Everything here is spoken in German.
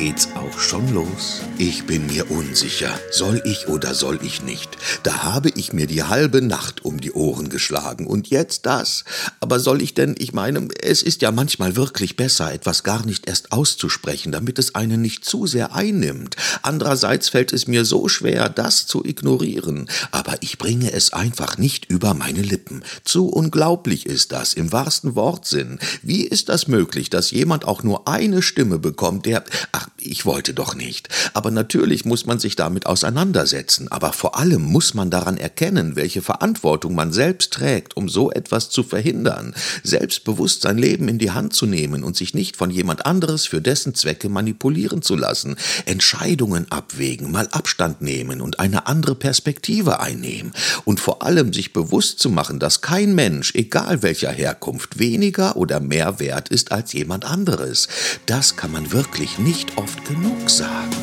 geht's auch schon los. Ich bin mir unsicher. Soll ich oder soll ich nicht? Da habe ich mir die halbe Nacht um die Ohren geschlagen. Und jetzt das? Aber soll ich denn, ich meine, es ist ja manchmal wirklich besser, etwas gar nicht erst auszusprechen, damit es einen nicht zu sehr einnimmt. Andererseits fällt es mir so schwer, das zu ignorieren. Aber ich bringe es einfach nicht über meine Lippen. Zu unglaublich ist das, im wahrsten Wortsinn. Wie ist das möglich, dass jemand auch nur eine Stimme bekommt, der, ach, up. Ich wollte doch nicht. Aber natürlich muss man sich damit auseinandersetzen. Aber vor allem muss man daran erkennen, welche Verantwortung man selbst trägt, um so etwas zu verhindern. Selbstbewusst sein Leben in die Hand zu nehmen und sich nicht von jemand anderes für dessen Zwecke manipulieren zu lassen. Entscheidungen abwägen, mal Abstand nehmen und eine andere Perspektive einnehmen. Und vor allem sich bewusst zu machen, dass kein Mensch, egal welcher Herkunft, weniger oder mehr wert ist als jemand anderes. Das kann man wirklich nicht oft genug sagen.